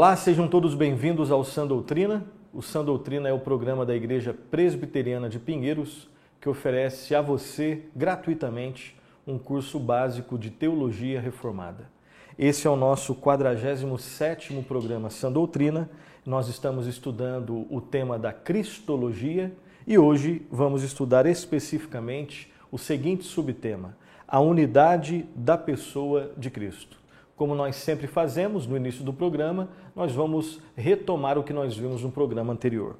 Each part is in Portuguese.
Olá, sejam todos bem-vindos ao Sã Doutrina. O Sã Doutrina é o programa da Igreja Presbiteriana de Pinheiros que oferece a você gratuitamente um curso básico de teologia reformada. Esse é o nosso 47º programa Sã Doutrina. Nós estamos estudando o tema da cristologia e hoje vamos estudar especificamente o seguinte subtema: a unidade da pessoa de Cristo. Como nós sempre fazemos no início do programa, nós vamos retomar o que nós vimos no programa anterior.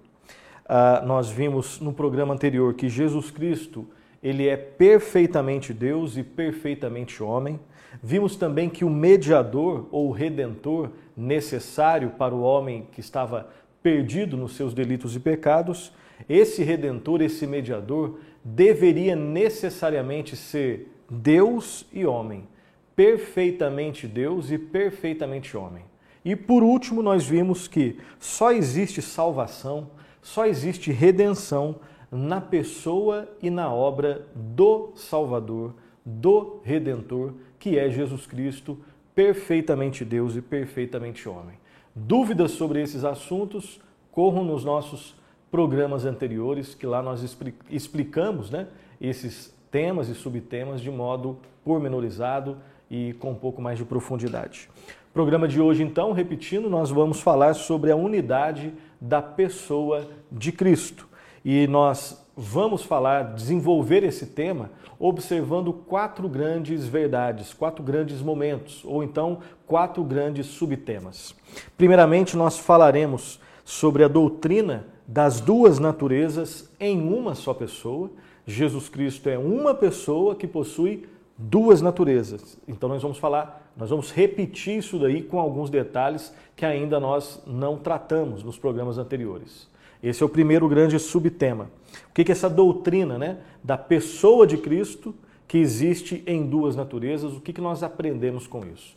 Uh, nós vimos no programa anterior que Jesus Cristo ele é perfeitamente Deus e perfeitamente homem. Vimos também que o mediador ou redentor necessário para o homem que estava perdido nos seus delitos e pecados, esse redentor, esse mediador, deveria necessariamente ser Deus e homem perfeitamente Deus e perfeitamente homem. E por último, nós vimos que só existe salvação, só existe redenção na pessoa e na obra do Salvador, do Redentor, que é Jesus Cristo, perfeitamente Deus e perfeitamente homem. Dúvidas sobre esses assuntos, corram nos nossos programas anteriores, que lá nós explicamos né, esses temas e subtemas de modo pormenorizado e com um pouco mais de profundidade. Programa de hoje, então, repetindo, nós vamos falar sobre a unidade da pessoa de Cristo. E nós vamos falar, desenvolver esse tema observando quatro grandes verdades, quatro grandes momentos, ou então quatro grandes subtemas. Primeiramente, nós falaremos sobre a doutrina das duas naturezas em uma só pessoa. Jesus Cristo é uma pessoa que possui duas naturezas. Então nós vamos falar, nós vamos repetir isso daí com alguns detalhes que ainda nós não tratamos nos programas anteriores. Esse é o primeiro grande subtema. O que é essa doutrina né, da pessoa de Cristo que existe em duas naturezas? O que nós aprendemos com isso?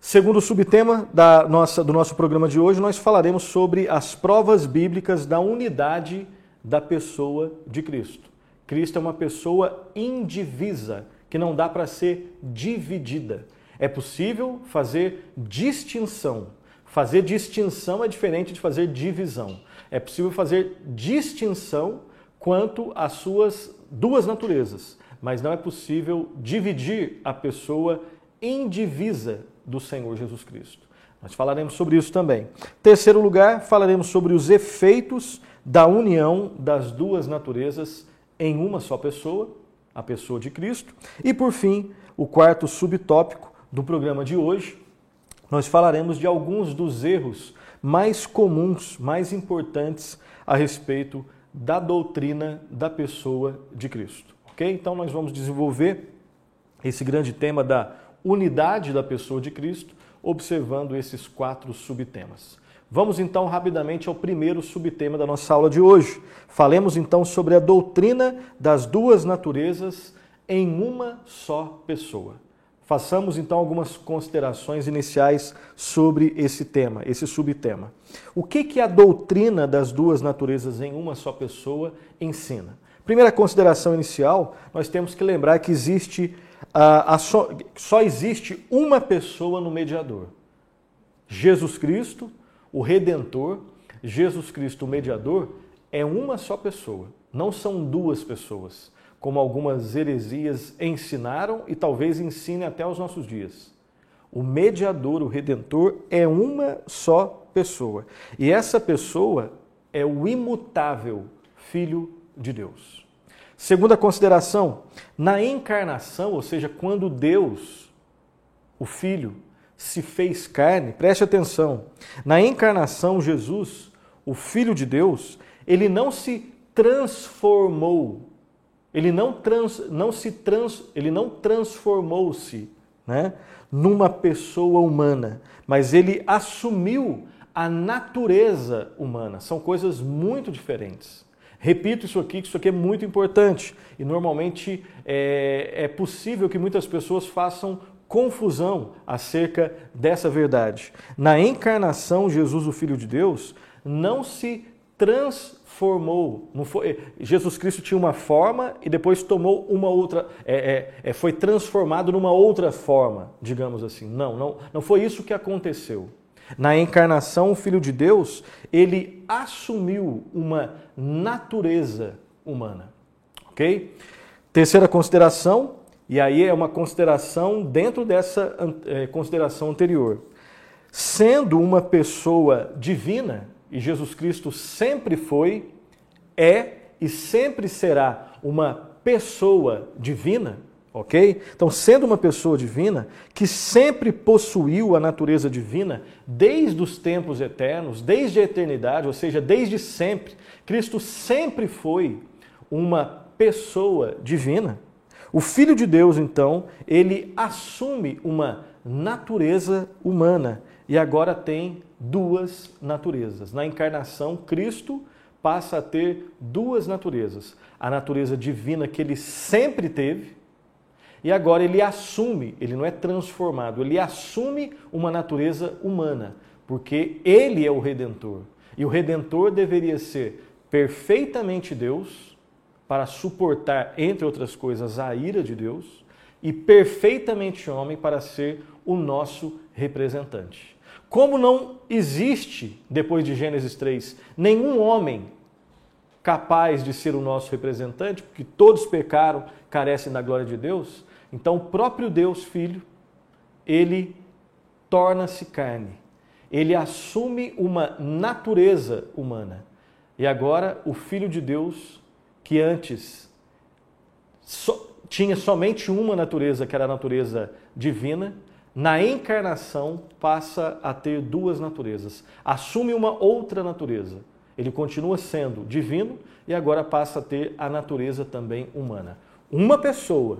Segundo subtema da nossa, do nosso programa de hoje, nós falaremos sobre as provas bíblicas da unidade da pessoa de Cristo. Cristo é uma pessoa indivisa que não dá para ser dividida. É possível fazer distinção. Fazer distinção é diferente de fazer divisão. É possível fazer distinção quanto às suas duas naturezas, mas não é possível dividir a pessoa indivisa do Senhor Jesus Cristo. Nós falaremos sobre isso também. Terceiro lugar, falaremos sobre os efeitos da união das duas naturezas em uma só pessoa a pessoa de Cristo. E por fim, o quarto subtópico do programa de hoje, nós falaremos de alguns dos erros mais comuns, mais importantes a respeito da doutrina da pessoa de Cristo. Ok? Então nós vamos desenvolver esse grande tema da unidade da pessoa de Cristo, observando esses quatro subtemas. Vamos então rapidamente ao primeiro subtema da nossa aula de hoje. Falemos então sobre a doutrina das duas naturezas em uma só pessoa. Façamos então algumas considerações iniciais sobre esse tema, esse subtema. O que, que a doutrina das duas naturezas em uma só pessoa ensina? Primeira consideração inicial, nós temos que lembrar que existe só, só existe uma pessoa no mediador: Jesus Cristo o Redentor, Jesus Cristo, o mediador, é uma só pessoa, não são duas pessoas, como algumas heresias ensinaram e talvez ensinem até os nossos dias. O mediador, o redentor, é uma só pessoa. E essa pessoa é o imutável Filho de Deus. Segunda consideração, na encarnação, ou seja, quando Deus, o Filho, se fez carne, preste atenção, na encarnação, Jesus, o Filho de Deus, ele não se transformou, ele não, trans, não se trans, ele não transformou-se né, numa pessoa humana, mas ele assumiu a natureza humana. São coisas muito diferentes. Repito isso aqui, que isso aqui é muito importante. E normalmente é, é possível que muitas pessoas façam confusão acerca dessa verdade. Na encarnação, Jesus, o Filho de Deus, não se transformou. Foi, Jesus Cristo tinha uma forma e depois tomou uma outra, é, é, é, foi transformado numa outra forma, digamos assim. Não, não, não foi isso que aconteceu. Na encarnação, o Filho de Deus, ele assumiu uma natureza humana. Ok? Terceira consideração, e aí é uma consideração dentro dessa é, consideração anterior. Sendo uma pessoa divina, e Jesus Cristo sempre foi, é e sempre será uma pessoa divina, ok? Então, sendo uma pessoa divina, que sempre possuiu a natureza divina desde os tempos eternos, desde a eternidade, ou seja, desde sempre, Cristo sempre foi uma pessoa divina. O Filho de Deus, então, ele assume uma natureza humana e agora tem duas naturezas. Na encarnação, Cristo passa a ter duas naturezas: a natureza divina que ele sempre teve, e agora ele assume, ele não é transformado, ele assume uma natureza humana, porque ele é o redentor. E o redentor deveria ser perfeitamente Deus para suportar, entre outras coisas, a ira de Deus e perfeitamente homem para ser o nosso representante. Como não existe, depois de Gênesis 3, nenhum homem capaz de ser o nosso representante, porque todos pecaram, carecem da glória de Deus, então o próprio Deus Filho, ele torna-se carne. Ele assume uma natureza humana. E agora o Filho de Deus que antes so, tinha somente uma natureza, que era a natureza divina, na encarnação passa a ter duas naturezas. Assume uma outra natureza. Ele continua sendo divino e agora passa a ter a natureza também humana. Uma pessoa,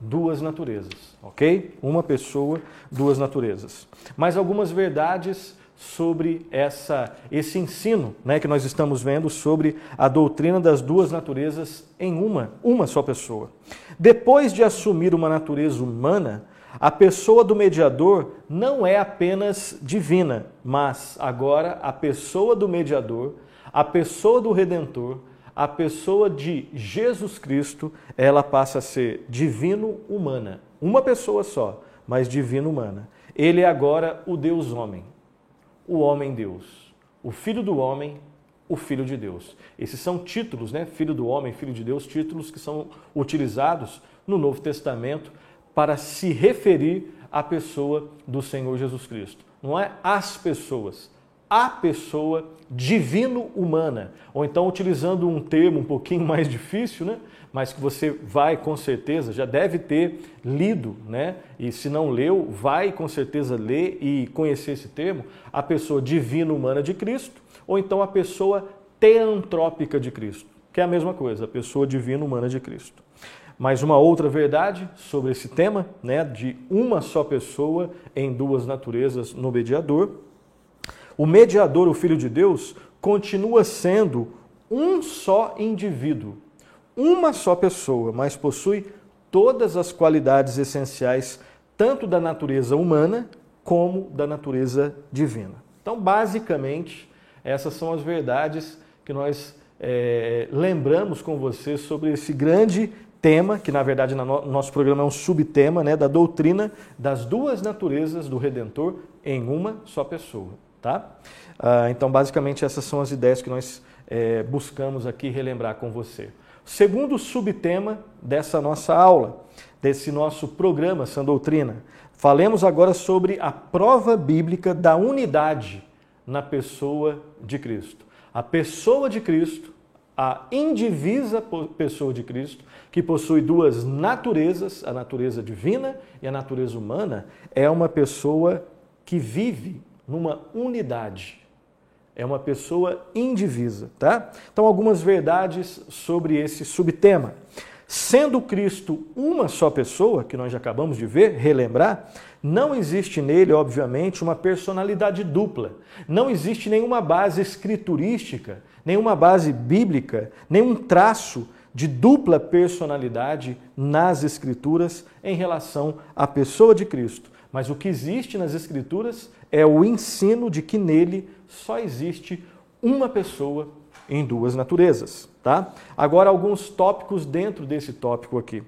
duas naturezas, ok? Uma pessoa, duas naturezas. Mas algumas verdades sobre essa, esse ensino né, que nós estamos vendo sobre a doutrina das duas naturezas em uma, uma só pessoa. Depois de assumir uma natureza humana, a pessoa do mediador não é apenas divina, mas agora a pessoa do mediador, a pessoa do redentor, a pessoa de Jesus Cristo, ela passa a ser divino-humana. Uma pessoa só, mas divino-humana. Ele é agora o Deus homem o homem-Deus. O Filho do Homem, o Filho de Deus. Esses são títulos, né? Filho do Homem, Filho de Deus, títulos que são utilizados no Novo Testamento para se referir à pessoa do Senhor Jesus Cristo. Não é as pessoas, a pessoa divino-humana. Ou então, utilizando um termo um pouquinho mais difícil, né? mas que você vai com certeza, já deve ter lido, né? E se não leu, vai com certeza ler e conhecer esse termo, a pessoa divina humana de Cristo, ou então a pessoa teantrópica de Cristo, que é a mesma coisa, a pessoa divina humana de Cristo. Mas uma outra verdade sobre esse tema, né, de uma só pessoa em duas naturezas no mediador. O mediador, o Filho de Deus, continua sendo um só indivíduo, uma só pessoa, mas possui todas as qualidades essenciais, tanto da natureza humana como da natureza divina. Então, basicamente, essas são as verdades que nós é, lembramos com você sobre esse grande tema, que na verdade no nosso programa é um subtema, né, da doutrina das duas naturezas do Redentor em uma só pessoa. Tá? Ah, então, basicamente, essas são as ideias que nós é, buscamos aqui relembrar com você. Segundo subtema dessa nossa aula, desse nosso programa Sã Doutrina, falemos agora sobre a prova bíblica da unidade na pessoa de Cristo. A pessoa de Cristo, a indivisa pessoa de Cristo, que possui duas naturezas, a natureza divina e a natureza humana, é uma pessoa que vive numa unidade é uma pessoa indivisa, tá? Então, algumas verdades sobre esse subtema. Sendo Cristo uma só pessoa, que nós já acabamos de ver, relembrar, não existe nele, obviamente, uma personalidade dupla. Não existe nenhuma base escriturística, nenhuma base bíblica, nenhum traço de dupla personalidade nas Escrituras em relação à pessoa de Cristo. Mas o que existe nas Escrituras é o ensino de que nele só existe uma pessoa em duas naturezas, tá? Agora alguns tópicos dentro desse tópico aqui.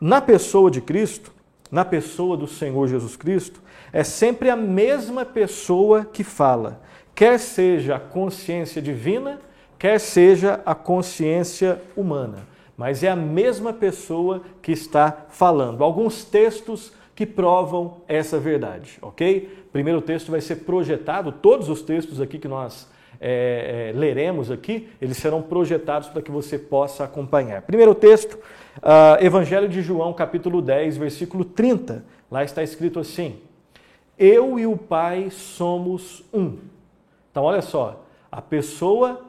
Na pessoa de Cristo, na pessoa do Senhor Jesus Cristo, é sempre a mesma pessoa que fala, quer seja a consciência divina, quer seja a consciência humana. Mas é a mesma pessoa que está falando. Alguns textos que provam essa verdade, ok? Primeiro texto vai ser projetado, todos os textos aqui que nós é, é, leremos aqui, eles serão projetados para que você possa acompanhar. Primeiro texto, uh, Evangelho de João, capítulo 10, versículo 30. Lá está escrito assim: Eu e o Pai somos um. Então, olha só, a pessoa,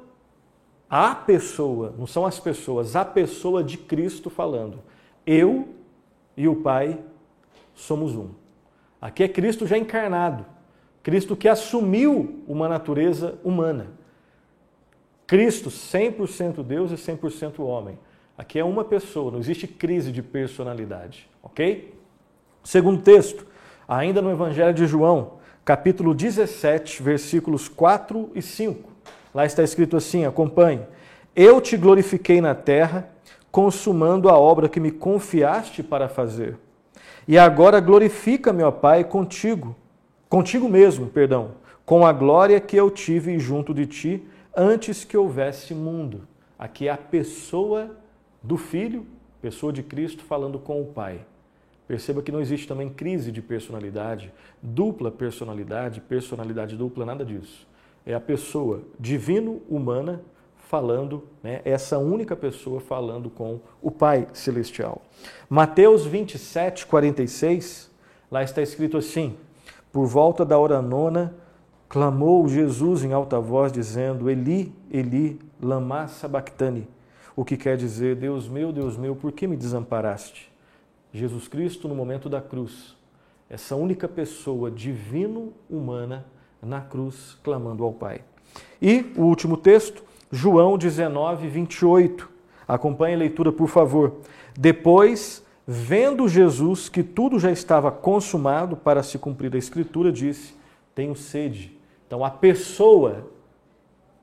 a pessoa, não são as pessoas, a pessoa de Cristo falando. Eu e o Pai somos um. Aqui é Cristo já encarnado, Cristo que assumiu uma natureza humana. Cristo 100% Deus e 100% homem. Aqui é uma pessoa, não existe crise de personalidade, ok? Segundo texto, ainda no Evangelho de João, capítulo 17, versículos 4 e 5. Lá está escrito assim: acompanhe. Eu te glorifiquei na terra, consumando a obra que me confiaste para fazer. E agora glorifica, meu Pai, contigo, contigo mesmo, perdão, com a glória que eu tive junto de ti antes que houvesse mundo. Aqui é a pessoa do Filho, pessoa de Cristo, falando com o Pai. Perceba que não existe também crise de personalidade, dupla personalidade, personalidade dupla, nada disso. É a pessoa divino-humana falando, né, essa única pessoa falando com o Pai Celestial. Mateus 27, 46, lá está escrito assim: Por volta da hora nona, clamou Jesus em alta voz, dizendo: Eli, Eli, lama sabachthani o que quer dizer: Deus meu, Deus meu, por que me desamparaste? Jesus Cristo, no momento da cruz, essa única pessoa divino-humana na cruz, clamando ao Pai. E o último texto, João 19, 28. Acompanhe a leitura, por favor. Depois, vendo Jesus que tudo já estava consumado para se cumprir a Escritura, disse: Tenho sede. Então, a pessoa,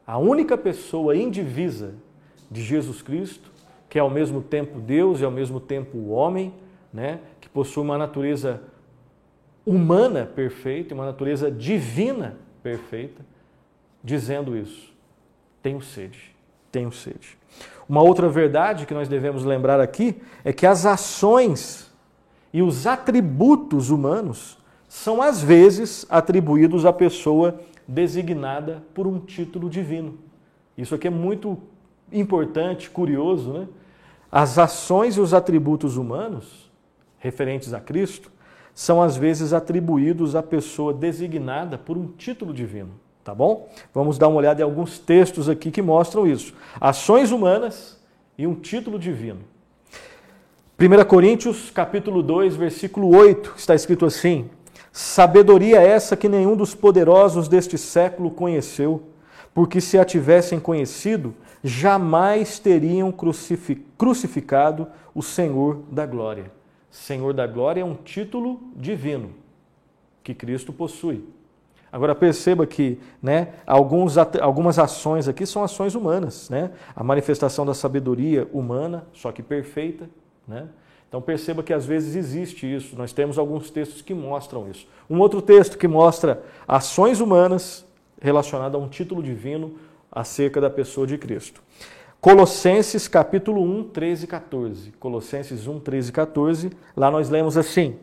a única pessoa indivisa de Jesus Cristo, que é ao mesmo tempo Deus e ao mesmo tempo homem, né? que possui uma natureza humana perfeita, uma natureza divina perfeita, dizendo isso. Tenho sede, tenho sede. Uma outra verdade que nós devemos lembrar aqui é que as ações e os atributos humanos são às vezes atribuídos à pessoa designada por um título divino. Isso aqui é muito importante, curioso, né? As ações e os atributos humanos referentes a Cristo são às vezes atribuídos à pessoa designada por um título divino, tá bom? Vamos dar uma olhada em alguns textos aqui que mostram isso. Ações humanas e um título divino. 1 Coríntios, capítulo 2, versículo 8, está escrito assim: Sabedoria essa que nenhum dos poderosos deste século conheceu, porque se a tivessem conhecido, jamais teriam crucificado o Senhor da glória. Senhor da glória é um título divino que Cristo possui. Agora perceba que né, alguns, algumas ações aqui são ações humanas. Né? A manifestação da sabedoria humana, só que perfeita. Né? Então perceba que às vezes existe isso. Nós temos alguns textos que mostram isso. Um outro texto que mostra ações humanas relacionadas a um título divino, acerca da pessoa de Cristo. Colossenses capítulo 1, 13 e 14. Colossenses 1, 13 e 14. Lá nós lemos assim: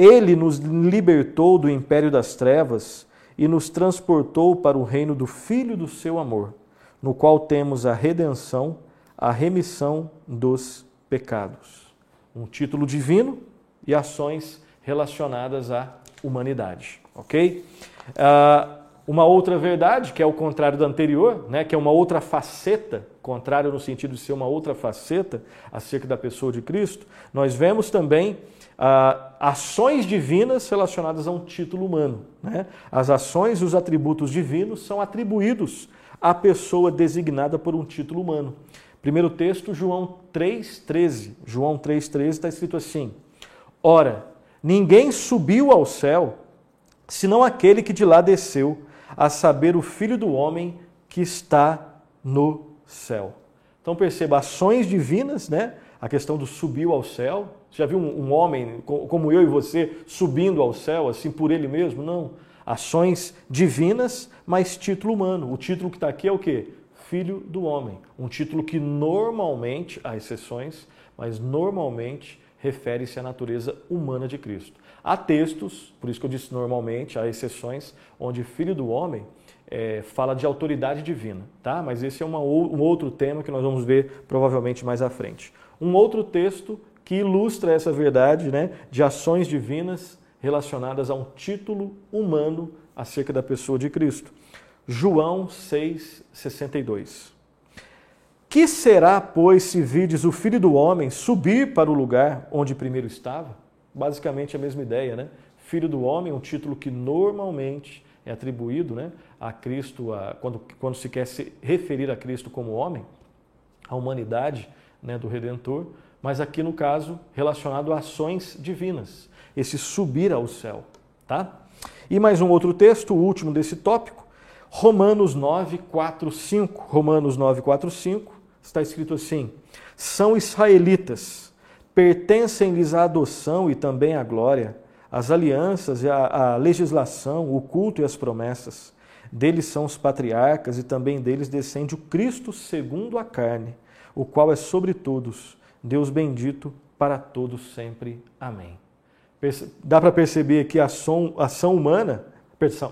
Ele nos libertou do império das trevas e nos transportou para o reino do Filho do seu amor, no qual temos a redenção, a remissão dos pecados. Um título divino e ações relacionadas à humanidade, ok? Uh, uma outra verdade, que é o contrário da anterior, né, que é uma outra faceta, contrário no sentido de ser uma outra faceta acerca da pessoa de Cristo, nós vemos também ah, ações divinas relacionadas a um título humano. Né? As ações e os atributos divinos são atribuídos à pessoa designada por um título humano. Primeiro texto, João 3,13. João 3,13 está escrito assim: Ora, ninguém subiu ao céu senão aquele que de lá desceu a saber, o Filho do Homem que está no céu. Então perceba, ações divinas, né? A questão do subiu ao céu. Você já viu um, um homem como eu e você subindo ao céu, assim por ele mesmo? Não. Ações divinas, mas título humano. O título que está aqui é o quê? Filho do Homem. Um título que normalmente, há exceções, mas normalmente refere-se à natureza humana de Cristo. Há textos, por isso que eu disse normalmente, há exceções, onde Filho do Homem é, fala de autoridade divina, tá? Mas esse é uma, um outro tema que nós vamos ver provavelmente mais à frente. Um outro texto que ilustra essa verdade, né, de ações divinas relacionadas a um título humano acerca da pessoa de Cristo. João 6:62. Que será, pois, se vides o Filho do homem subir para o lugar onde primeiro estava? Basicamente a mesma ideia, né? Filho do homem, um título que normalmente é atribuído né, a Cristo, a, quando, quando se quer se referir a Cristo como homem, a humanidade né, do Redentor, mas aqui no caso relacionado a ações divinas, esse subir ao céu. Tá? E mais um outro texto, o último desse tópico, Romanos 9, 4, 5. Romanos 9, 4, 5, está escrito assim: São israelitas, pertencem-lhes a adoção e também a glória as alianças, a, a legislação, o culto e as promessas. Deles são os patriarcas e também deles descende o Cristo segundo a carne, o qual é sobre todos, Deus bendito para todos sempre. Amém. Dá para perceber que a ação, ação humana,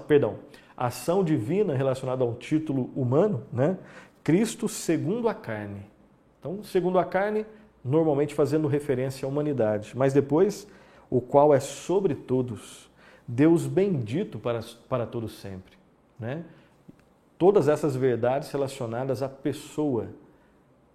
perdão, ação divina relacionada a um título humano, né? Cristo segundo a carne. Então, segundo a carne, normalmente fazendo referência à humanidade, mas depois o qual é sobre todos, Deus bendito para, para todos sempre. Né? Todas essas verdades relacionadas à pessoa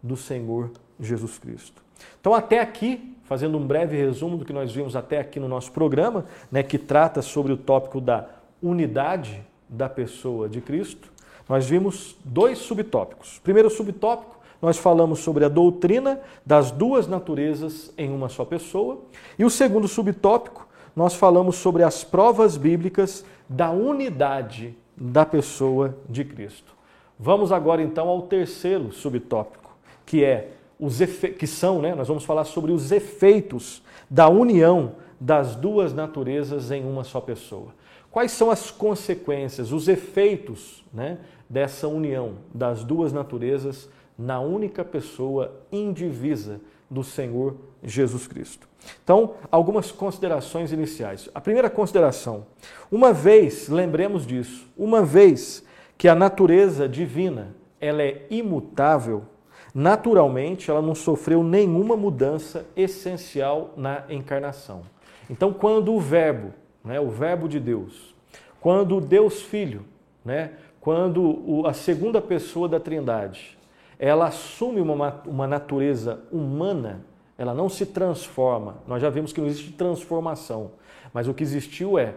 do Senhor Jesus Cristo. Então, até aqui, fazendo um breve resumo do que nós vimos até aqui no nosso programa, né, que trata sobre o tópico da unidade da pessoa de Cristo, nós vimos dois subtópicos. Primeiro subtópico, nós falamos sobre a doutrina das duas naturezas em uma só pessoa. E o segundo subtópico, nós falamos sobre as provas bíblicas da unidade da pessoa de Cristo. Vamos agora então ao terceiro subtópico, que é os que são, né, nós vamos falar sobre os efeitos da união das duas naturezas em uma só pessoa. Quais são as consequências, os efeitos né, dessa união das duas naturezas na única pessoa indivisa do Senhor Jesus Cristo. Então, algumas considerações iniciais. A primeira consideração: uma vez, lembremos disso, uma vez que a natureza divina ela é imutável, naturalmente ela não sofreu nenhuma mudança essencial na encarnação. Então, quando o Verbo, né, o Verbo de Deus, quando Deus Filho, né, quando a segunda pessoa da Trindade, ela assume uma, uma natureza humana, ela não se transforma. Nós já vimos que não existe transformação, mas o que existiu é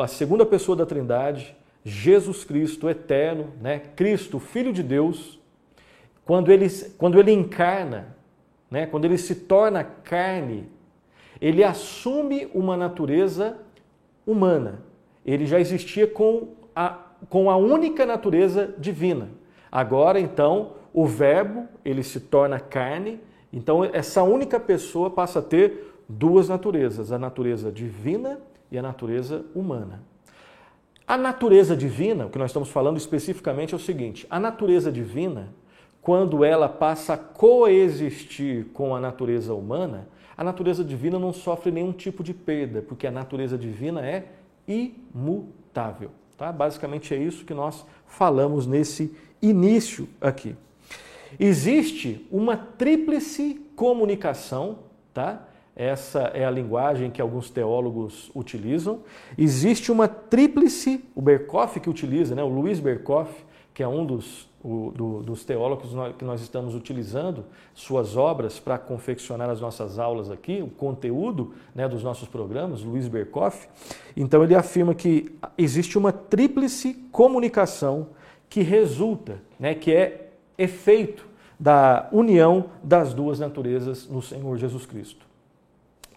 a segunda pessoa da Trindade, Jesus Cristo eterno, né? Cristo, Filho de Deus, quando ele, quando ele encarna, né? quando ele se torna carne, ele assume uma natureza humana. Ele já existia com a, com a única natureza divina. Agora, então, o verbo, ele se torna carne, então essa única pessoa passa a ter duas naturezas, a natureza divina e a natureza humana. A natureza divina, o que nós estamos falando especificamente é o seguinte: a natureza divina, quando ela passa a coexistir com a natureza humana, a natureza divina não sofre nenhum tipo de perda, porque a natureza divina é imutável. Tá? Basicamente é isso que nós falamos nesse início aqui. Existe uma tríplice comunicação, tá? Essa é a linguagem que alguns teólogos utilizam. Existe uma tríplice, o Berkoff que utiliza, né? o Luiz Berkoff, que é um dos, o, do, dos teólogos que nós estamos utilizando, suas obras para confeccionar as nossas aulas aqui, o conteúdo né, dos nossos programas, Luiz Berkoff. Então ele afirma que existe uma tríplice comunicação que resulta, né, que é efeito da união das duas naturezas no Senhor Jesus Cristo.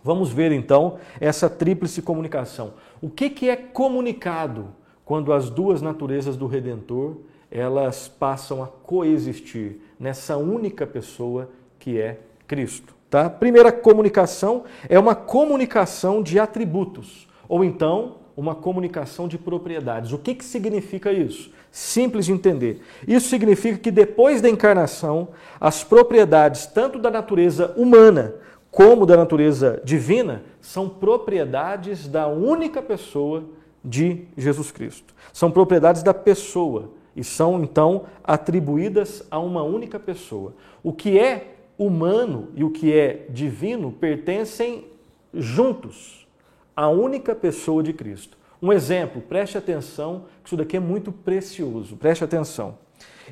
Vamos ver então essa tríplice comunicação. O que, que é comunicado quando as duas naturezas do Redentor elas passam a coexistir nessa única pessoa que é Cristo? Tá? Primeira comunicação é uma comunicação de atributos, ou então uma comunicação de propriedades. O que, que significa isso? Simples de entender. Isso significa que depois da encarnação, as propriedades tanto da natureza humana como da natureza divina são propriedades da única pessoa de Jesus Cristo. São propriedades da pessoa e são então atribuídas a uma única pessoa. O que é humano e o que é divino pertencem juntos à única pessoa de Cristo. Um exemplo, preste atenção, que isso daqui é muito precioso, preste atenção.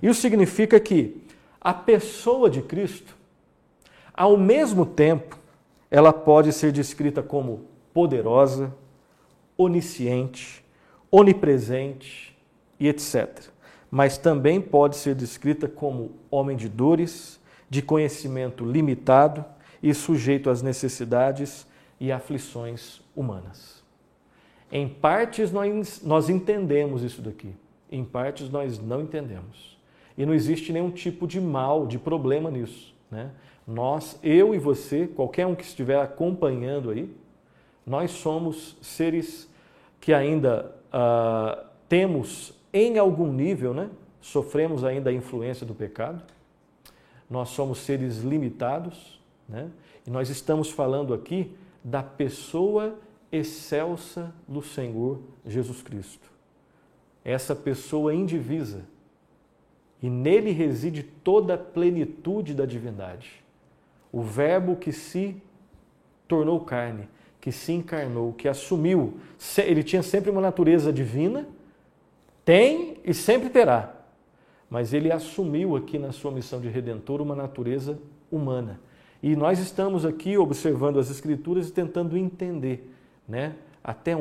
Isso significa que a pessoa de Cristo, ao mesmo tempo, ela pode ser descrita como poderosa, onisciente, onipresente e etc. Mas também pode ser descrita como homem de dores, de conhecimento limitado e sujeito às necessidades e aflições humanas. Em partes nós, nós entendemos isso daqui, em partes nós não entendemos. E não existe nenhum tipo de mal, de problema nisso. Né? Nós, eu e você, qualquer um que estiver acompanhando aí, nós somos seres que ainda uh, temos em algum nível, né? sofremos ainda a influência do pecado, nós somos seres limitados, né? e nós estamos falando aqui da pessoa excelsa do Senhor Jesus Cristo. Essa pessoa indivisa. E nele reside toda a plenitude da divindade. O Verbo que se tornou carne, que se encarnou, que assumiu. Ele tinha sempre uma natureza divina, tem e sempre terá. Mas ele assumiu aqui na sua missão de redentor uma natureza humana. E nós estamos aqui observando as Escrituras e tentando entender né, até,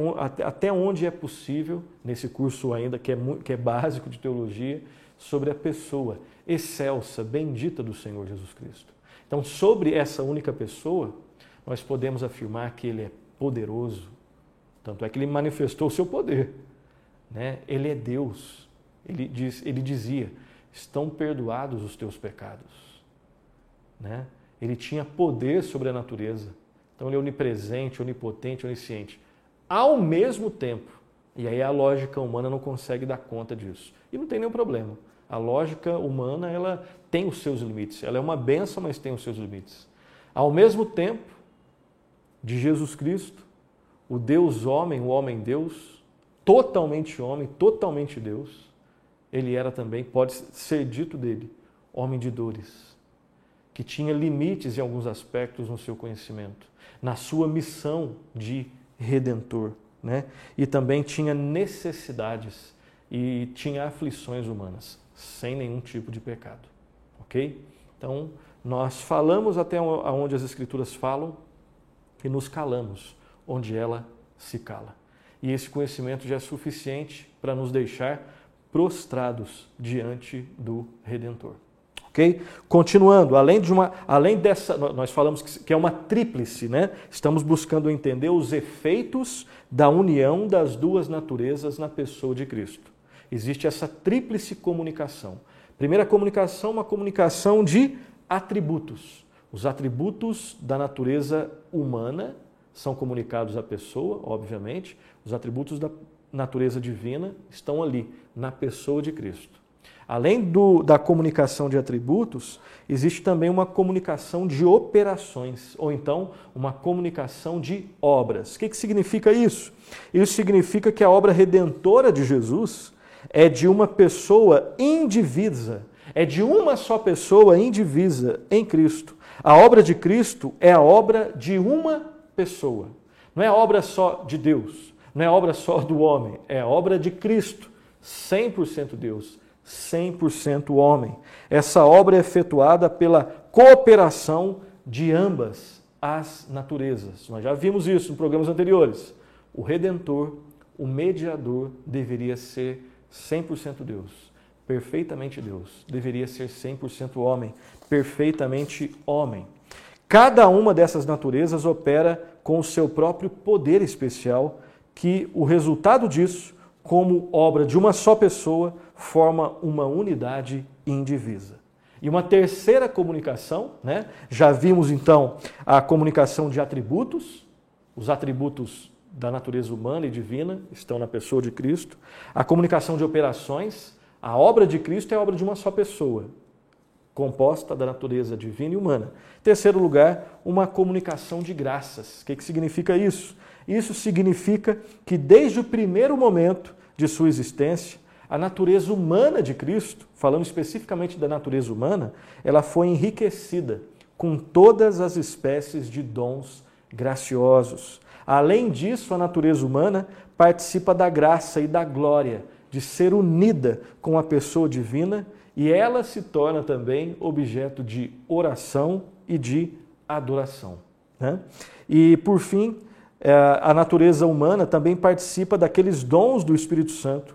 até, onde é possível, nesse curso ainda que é, que é básico de teologia, sobre a pessoa excelsa, bendita do Senhor Jesus Cristo. Então, sobre essa única pessoa, nós podemos afirmar que ele é poderoso. Tanto é que ele manifestou o seu poder. Né? Ele é Deus. Ele, diz, ele dizia: estão perdoados os teus pecados. Né? Ele tinha poder sobre a natureza. Então ele é onipresente, onipotente, onisciente. Ao mesmo tempo, e aí a lógica humana não consegue dar conta disso. E não tem nenhum problema. A lógica humana, ela tem os seus limites. Ela é uma benção, mas tem os seus limites. Ao mesmo tempo, de Jesus Cristo, o Deus homem, o homem Deus, totalmente homem, totalmente Deus, ele era também, pode ser dito dele, homem de dores, que tinha limites em alguns aspectos no seu conhecimento, na sua missão de redentor, né? E também tinha necessidades e tinha aflições humanas, sem nenhum tipo de pecado, ok? Então, nós falamos até onde as Escrituras falam e nos calamos onde ela se cala. E esse conhecimento já é suficiente para nos deixar prostrados diante do Redentor. Ok? Continuando, além de uma, além dessa, nós falamos que é uma tríplice, né? Estamos buscando entender os efeitos da união das duas naturezas na pessoa de Cristo. Existe essa tríplice comunicação. Primeira comunicação, uma comunicação de atributos. Os atributos da natureza humana são comunicados à pessoa, obviamente. Os atributos da natureza divina estão ali, na pessoa de Cristo. Além do, da comunicação de atributos, existe também uma comunicação de operações, ou então uma comunicação de obras. O que, que significa isso? Isso significa que a obra redentora de Jesus é de uma pessoa indivisa, é de uma só pessoa indivisa em Cristo. A obra de Cristo é a obra de uma pessoa. Não é obra só de Deus, não é obra só do homem, é obra de Cristo, 100% Deus, 100% homem. Essa obra é efetuada pela cooperação de ambas as naturezas. Nós já vimos isso em programas anteriores. O redentor, o mediador, deveria ser 100% Deus, perfeitamente Deus. Deveria ser 100% homem, perfeitamente homem. Cada uma dessas naturezas opera com o seu próprio poder especial, que o resultado disso, como obra de uma só pessoa, forma uma unidade indivisa. E uma terceira comunicação, né? já vimos então a comunicação de atributos, os atributos da natureza humana e divina estão na pessoa de Cristo. A comunicação de operações, a obra de Cristo é a obra de uma só pessoa, composta da natureza divina e humana. Terceiro lugar, uma comunicação de graças. O que, que significa isso? Isso significa que desde o primeiro momento de sua existência, a natureza humana de Cristo, falando especificamente da natureza humana, ela foi enriquecida com todas as espécies de dons graciosos. Além disso, a natureza humana participa da graça e da glória de ser unida com a pessoa divina e ela se torna também objeto de oração e de adoração. Né? E, por fim, é, a natureza humana também participa daqueles dons do Espírito Santo,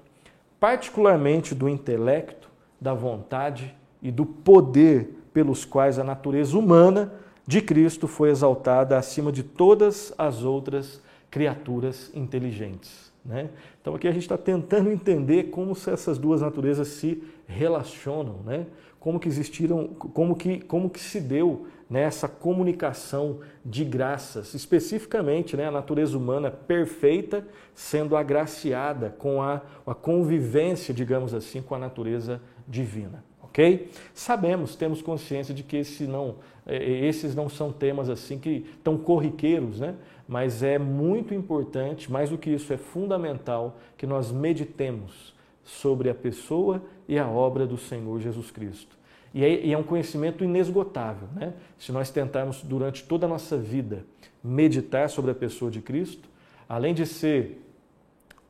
particularmente do intelecto, da vontade e do poder pelos quais a natureza humana de Cristo foi exaltada acima de todas as outras criaturas inteligentes. Né? Então aqui a gente está tentando entender como essas duas naturezas se relacionam, né? como que existiram, como que, como que se deu nessa né, comunicação de graças, especificamente né, a natureza humana perfeita sendo agraciada com a, a convivência, digamos assim, com a natureza divina ok? Sabemos, temos consciência de que esse não, é, esses não são temas assim que tão corriqueiros, né? Mas é muito importante, mais do que isso, é fundamental que nós meditemos sobre a pessoa e a obra do Senhor Jesus Cristo. E é, e é um conhecimento inesgotável, né? Se nós tentarmos durante toda a nossa vida meditar sobre a pessoa de Cristo, além de ser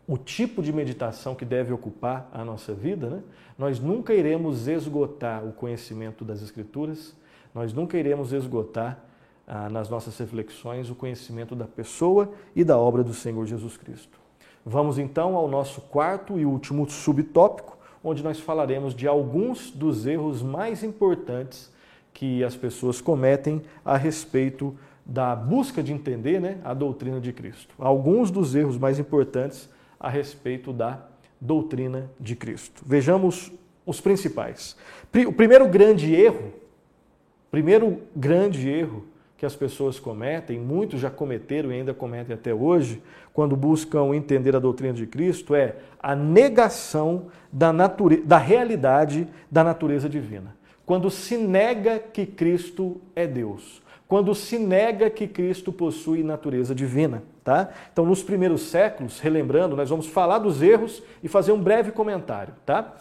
o tipo de meditação que deve ocupar a nossa vida, né? nós nunca iremos esgotar o conhecimento das Escrituras, nós nunca iremos esgotar ah, nas nossas reflexões o conhecimento da pessoa e da obra do Senhor Jesus Cristo. Vamos então ao nosso quarto e último subtópico, onde nós falaremos de alguns dos erros mais importantes que as pessoas cometem a respeito da busca de entender né, a doutrina de Cristo. Alguns dos erros mais importantes a respeito da doutrina de Cristo. Vejamos os principais. O primeiro grande erro, primeiro grande erro que as pessoas cometem, muitos já cometeram e ainda cometem até hoje, quando buscam entender a doutrina de Cristo, é a negação da, natureza, da realidade da natureza divina. Quando se nega que Cristo é Deus quando se nega que Cristo possui natureza divina. Tá? Então, nos primeiros séculos, relembrando, nós vamos falar dos erros e fazer um breve comentário. Tá?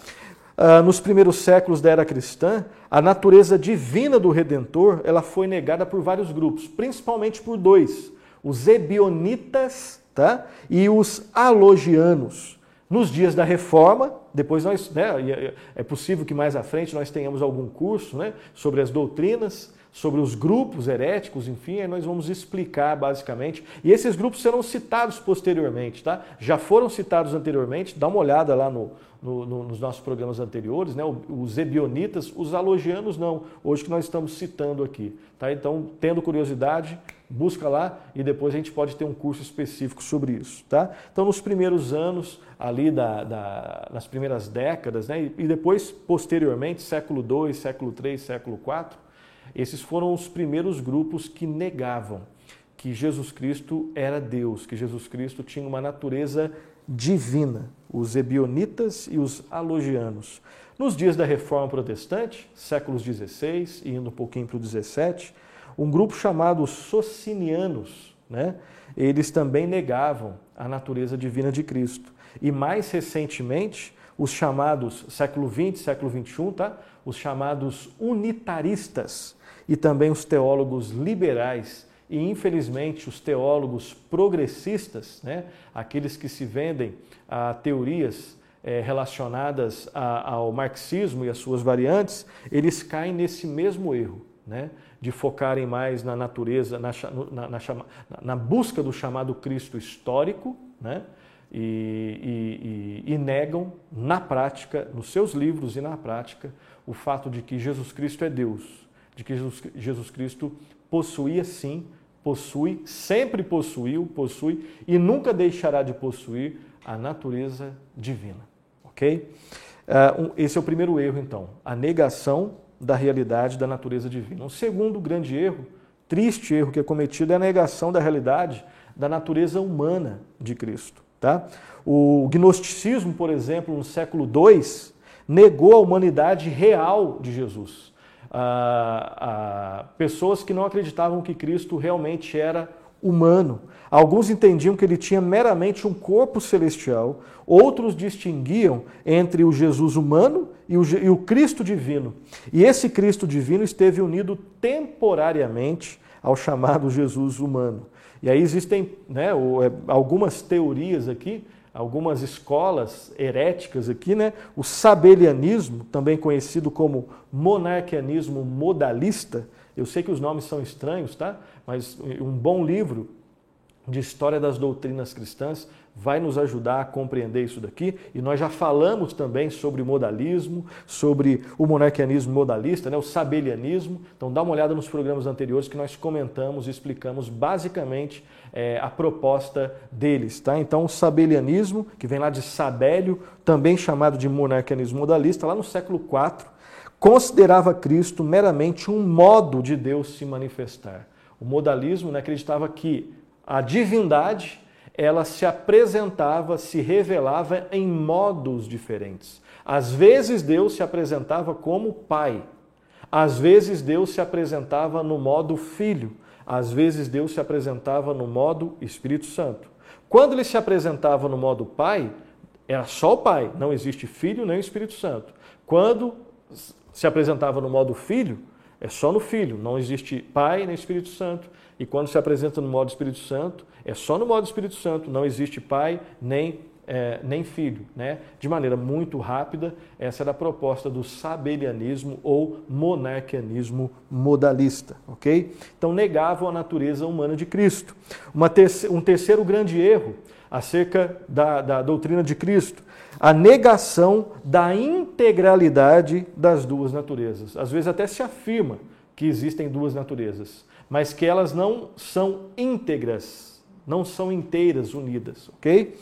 Uh, nos primeiros séculos da era cristã, a natureza divina do Redentor ela foi negada por vários grupos, principalmente por dois: os ebionitas tá? e os alogianos. Nos dias da Reforma, depois nós, né, é possível que mais à frente nós tenhamos algum curso né, sobre as doutrinas sobre os grupos heréticos, enfim, aí nós vamos explicar basicamente. E esses grupos serão citados posteriormente, tá? Já foram citados anteriormente, dá uma olhada lá no, no, no, nos nossos programas anteriores, né? Os ebionitas, os alogianos não, hoje que nós estamos citando aqui, tá? Então, tendo curiosidade, busca lá e depois a gente pode ter um curso específico sobre isso, tá? Então, nos primeiros anos, ali da, da nas primeiras décadas, né? E, e depois, posteriormente, século II, século III, século IV, esses foram os primeiros grupos que negavam que Jesus Cristo era Deus, que Jesus Cristo tinha uma natureza divina, os ebionitas e os alogianos. Nos dias da Reforma Protestante, séculos XVI e indo um pouquinho para o XVII, um grupo chamado Socinianos, né? eles também negavam a natureza divina de Cristo. E mais recentemente, os chamados século XX, século XXI, tá? os chamados unitaristas, e também os teólogos liberais e, infelizmente, os teólogos progressistas, né, aqueles que se vendem a teorias é, relacionadas a, ao marxismo e as suas variantes, eles caem nesse mesmo erro, né, de focarem mais na natureza, na, na, na, na busca do chamado Cristo histórico, né, e, e, e, negam na prática, nos seus livros e na prática, o fato de que Jesus Cristo é Deus de que Jesus, Cristo possuía sim, possui, sempre possuiu, possui e nunca deixará de possuir a natureza divina. Ok? Uh, esse é o primeiro erro, então, a negação da realidade da natureza divina. Um segundo grande erro, triste erro que é cometido é a negação da realidade da natureza humana de Cristo. Tá? O gnosticismo, por exemplo, no século II, negou a humanidade real de Jesus. Ah, ah, pessoas que não acreditavam que Cristo realmente era humano. Alguns entendiam que ele tinha meramente um corpo celestial, outros distinguiam entre o Jesus humano e o, e o Cristo divino. E esse Cristo divino esteve unido temporariamente ao chamado Jesus humano. E aí existem né, é, algumas teorias aqui, algumas escolas heréticas aqui, né? O sabelianismo, também conhecido como monarquianismo modalista. Eu sei que os nomes são estranhos, tá? Mas um bom livro de história das doutrinas cristãs vai nos ajudar a compreender isso daqui. E nós já falamos também sobre modalismo, sobre o monarquianismo modalista, né, o sabelianismo. Então dá uma olhada nos programas anteriores que nós comentamos e explicamos basicamente é, a proposta deles. Tá? Então o sabelianismo, que vem lá de Sabélio, também chamado de monarquianismo modalista, lá no século IV, considerava Cristo meramente um modo de Deus se manifestar. O modalismo né, acreditava que a divindade ela se apresentava, se revelava em modos diferentes. Às vezes Deus se apresentava como Pai, às vezes Deus se apresentava no modo Filho, às vezes Deus se apresentava no modo Espírito Santo. Quando ele se apresentava no modo Pai, era só o Pai, não existe Filho nem Espírito Santo. Quando se apresentava no modo Filho, é só no Filho, não existe Pai nem Espírito Santo. E quando se apresenta no modo Espírito Santo, é só no modo Espírito Santo, não existe Pai nem, é, nem Filho. Né? De maneira muito rápida, essa era a proposta do sabelianismo ou monarquianismo modalista. ok? Então negavam a natureza humana de Cristo. Um terceiro grande erro acerca da, da doutrina de Cristo, a negação da integralidade das duas naturezas. Às vezes até se afirma que existem duas naturezas mas que elas não são íntegras, não são inteiras, unidas, ok?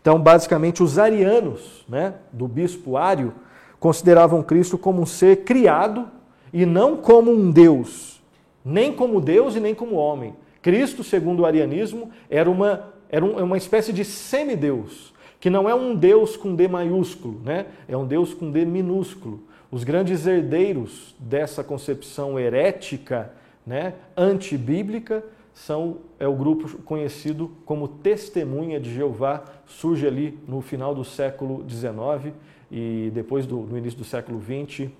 Então, basicamente, os arianos, né, do bispo Ário, consideravam Cristo como um ser criado e não como um Deus, nem como Deus e nem como homem. Cristo, segundo o arianismo, era uma, era uma espécie de semideus, que não é um Deus com D maiúsculo, né? é um Deus com D minúsculo. Os grandes herdeiros dessa concepção herética né, antibíblica, são, é o grupo conhecido como Testemunha de Jeová, surge ali no final do século XIX e depois do, no início do século XX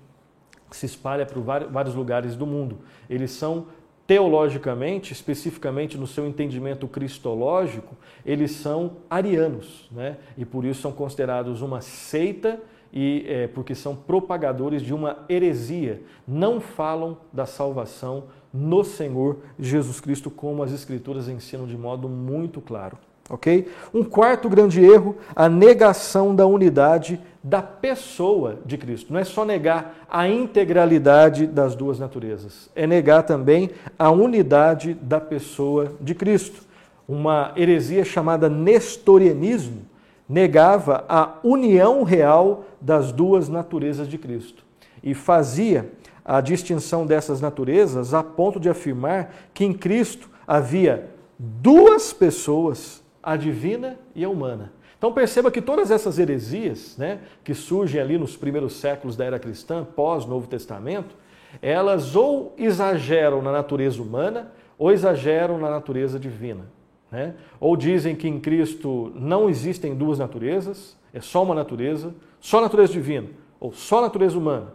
se espalha por vários lugares do mundo. Eles são teologicamente, especificamente no seu entendimento cristológico, eles são arianos, né? e por isso são considerados uma seita e é, porque são propagadores de uma heresia, não falam da salvação no Senhor Jesus Cristo, como as Escrituras ensinam de modo muito claro. Ok? Um quarto grande erro, a negação da unidade da pessoa de Cristo. Não é só negar a integralidade das duas naturezas, é negar também a unidade da pessoa de Cristo. Uma heresia chamada nestorianismo negava a união real das duas naturezas de Cristo e fazia a distinção dessas naturezas a ponto de afirmar que em Cristo havia duas pessoas, a divina e a humana. Então perceba que todas essas heresias, né, que surgem ali nos primeiros séculos da era cristã, pós-Novo Testamento, elas ou exageram na natureza humana ou exageram na natureza divina. Né? Ou dizem que em Cristo não existem duas naturezas, é só uma natureza, só natureza divina, ou só natureza humana.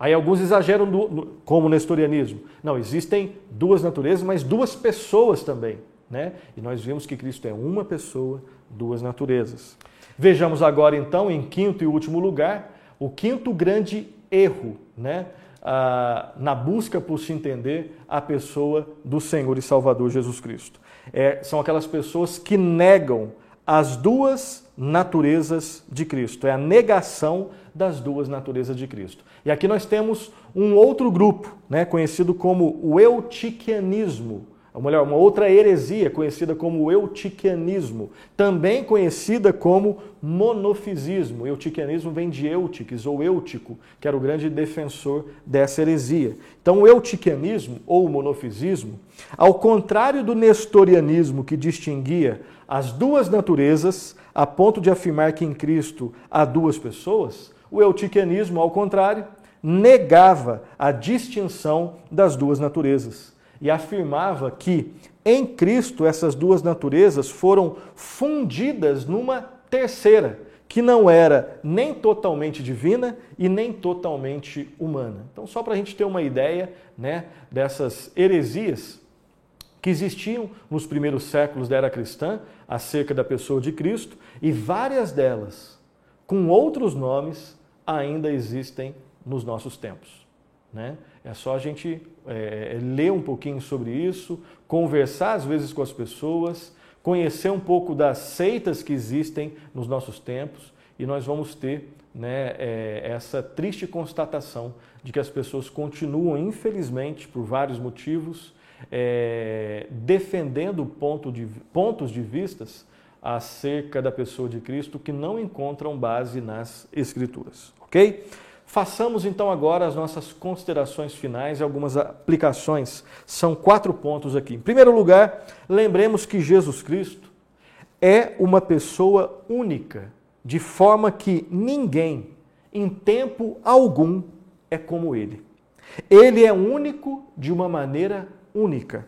Aí alguns exageram, do, como no nestorianismo. Não, existem duas naturezas, mas duas pessoas também. Né? E nós vimos que Cristo é uma pessoa, duas naturezas. Vejamos agora, então, em quinto e último lugar, o quinto grande erro né? Ah, na busca por se entender a pessoa do Senhor e Salvador Jesus Cristo. É, são aquelas pessoas que negam as duas naturezas de Cristo. É a negação das duas naturezas de Cristo. E aqui nós temos um outro grupo, né, conhecido como o eutiquianismo. ou melhor, uma outra heresia conhecida como eutiquianismo, também conhecida como monofisismo. Eutiquianismo vem de Eutiques ou Eutico, que era o grande defensor dessa heresia. Então, o eutiquianismo ou monofisismo, ao contrário do nestorianismo que distinguia as duas naturezas a ponto de afirmar que em Cristo há duas pessoas, o eutiquianismo, ao contrário, negava a distinção das duas naturezas e afirmava que em Cristo essas duas naturezas foram fundidas numa terceira, que não era nem totalmente divina e nem totalmente humana. Então, só para a gente ter uma ideia né, dessas heresias que existiam nos primeiros séculos da era cristã acerca da pessoa de Cristo, e várias delas, com outros nomes, ainda existem nos nossos tempos. Né? É só a gente é, ler um pouquinho sobre isso, conversar às vezes com as pessoas, conhecer um pouco das seitas que existem nos nossos tempos e nós vamos ter né, é, essa triste constatação de que as pessoas continuam, infelizmente, por vários motivos, é, defendendo ponto de, pontos de vistas acerca da pessoa de Cristo que não encontram base nas Escrituras, ok? Façamos então agora as nossas considerações finais e algumas aplicações. São quatro pontos aqui. Em primeiro lugar, lembremos que Jesus Cristo é uma pessoa única, de forma que ninguém, em tempo algum, é como ele. Ele é único de uma maneira única,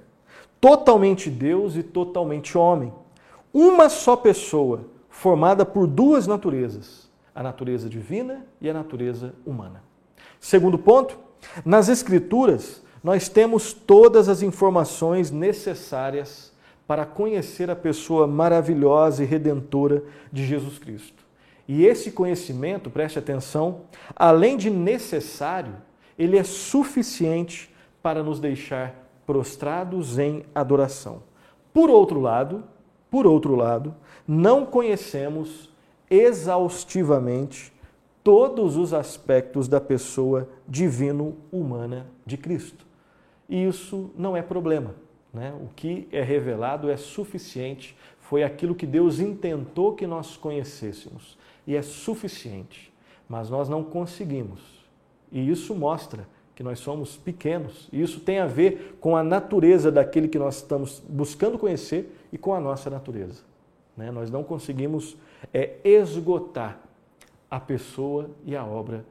totalmente Deus e totalmente homem. Uma só pessoa, formada por duas naturezas a natureza divina e a natureza humana. Segundo ponto, nas Escrituras nós temos todas as informações necessárias para conhecer a pessoa maravilhosa e redentora de Jesus Cristo. E esse conhecimento, preste atenção, além de necessário, ele é suficiente para nos deixar prostrados em adoração. Por outro lado, por outro lado, não conhecemos exaustivamente todos os aspectos da pessoa divino-humana de Cristo. E isso não é problema. Né? O que é revelado é suficiente, foi aquilo que Deus intentou que nós conhecêssemos. E é suficiente. Mas nós não conseguimos. E isso mostra que nós somos pequenos. E isso tem a ver com a natureza daquele que nós estamos buscando conhecer e com a nossa natureza. Né? Nós não conseguimos é, esgotar a pessoa e a obra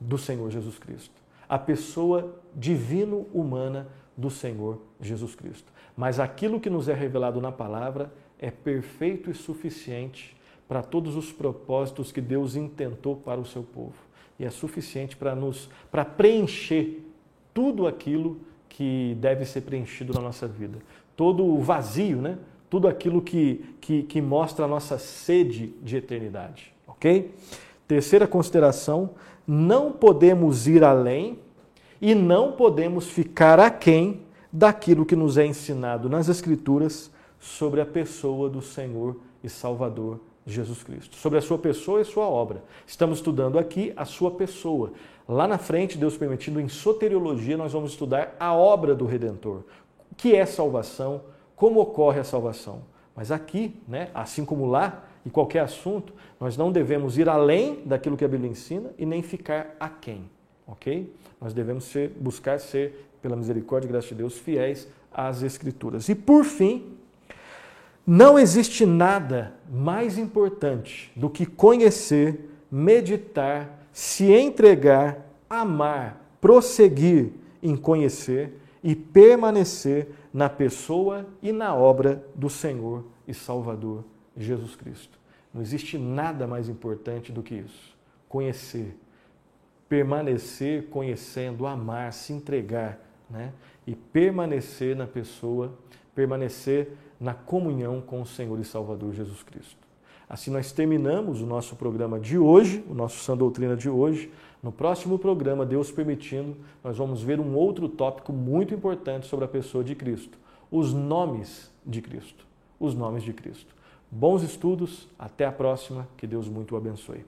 do Senhor Jesus Cristo. A pessoa divino-humana do Senhor Jesus Cristo. Mas aquilo que nos é revelado na palavra é perfeito e suficiente para todos os propósitos que Deus intentou para o seu povo. E é suficiente para nos para preencher tudo aquilo que deve ser preenchido na nossa vida. Todo o vazio, né? tudo aquilo que, que, que mostra a nossa sede de eternidade. Ok? Terceira consideração: não podemos ir além e não podemos ficar aquém daquilo que nos é ensinado nas Escrituras sobre a pessoa do Senhor e Salvador Jesus Cristo, sobre a sua pessoa e sua obra. Estamos estudando aqui a sua pessoa. Lá na frente, Deus permitindo, em soteriologia, nós vamos estudar a obra do Redentor. O que é salvação? como ocorre a salvação. Mas aqui, né, assim como lá, em qualquer assunto, nós não devemos ir além daquilo que a Bíblia ensina e nem ficar aquém, ok? Nós devemos ser, buscar ser, pela misericórdia e graça de Deus, fiéis às Escrituras. E por fim, não existe nada mais importante do que conhecer, meditar, se entregar, amar, prosseguir em conhecer e permanecer na pessoa e na obra do Senhor e Salvador Jesus Cristo. Não existe nada mais importante do que isso. Conhecer, permanecer conhecendo, amar, se entregar, né? E permanecer na pessoa, permanecer na comunhão com o Senhor e Salvador Jesus Cristo. Assim nós terminamos o nosso programa de hoje, o nosso Sã Doutrina de hoje. No próximo programa, Deus permitindo, nós vamos ver um outro tópico muito importante sobre a pessoa de Cristo: os nomes de Cristo. Os nomes de Cristo. Bons estudos, até a próxima, que Deus muito o abençoe.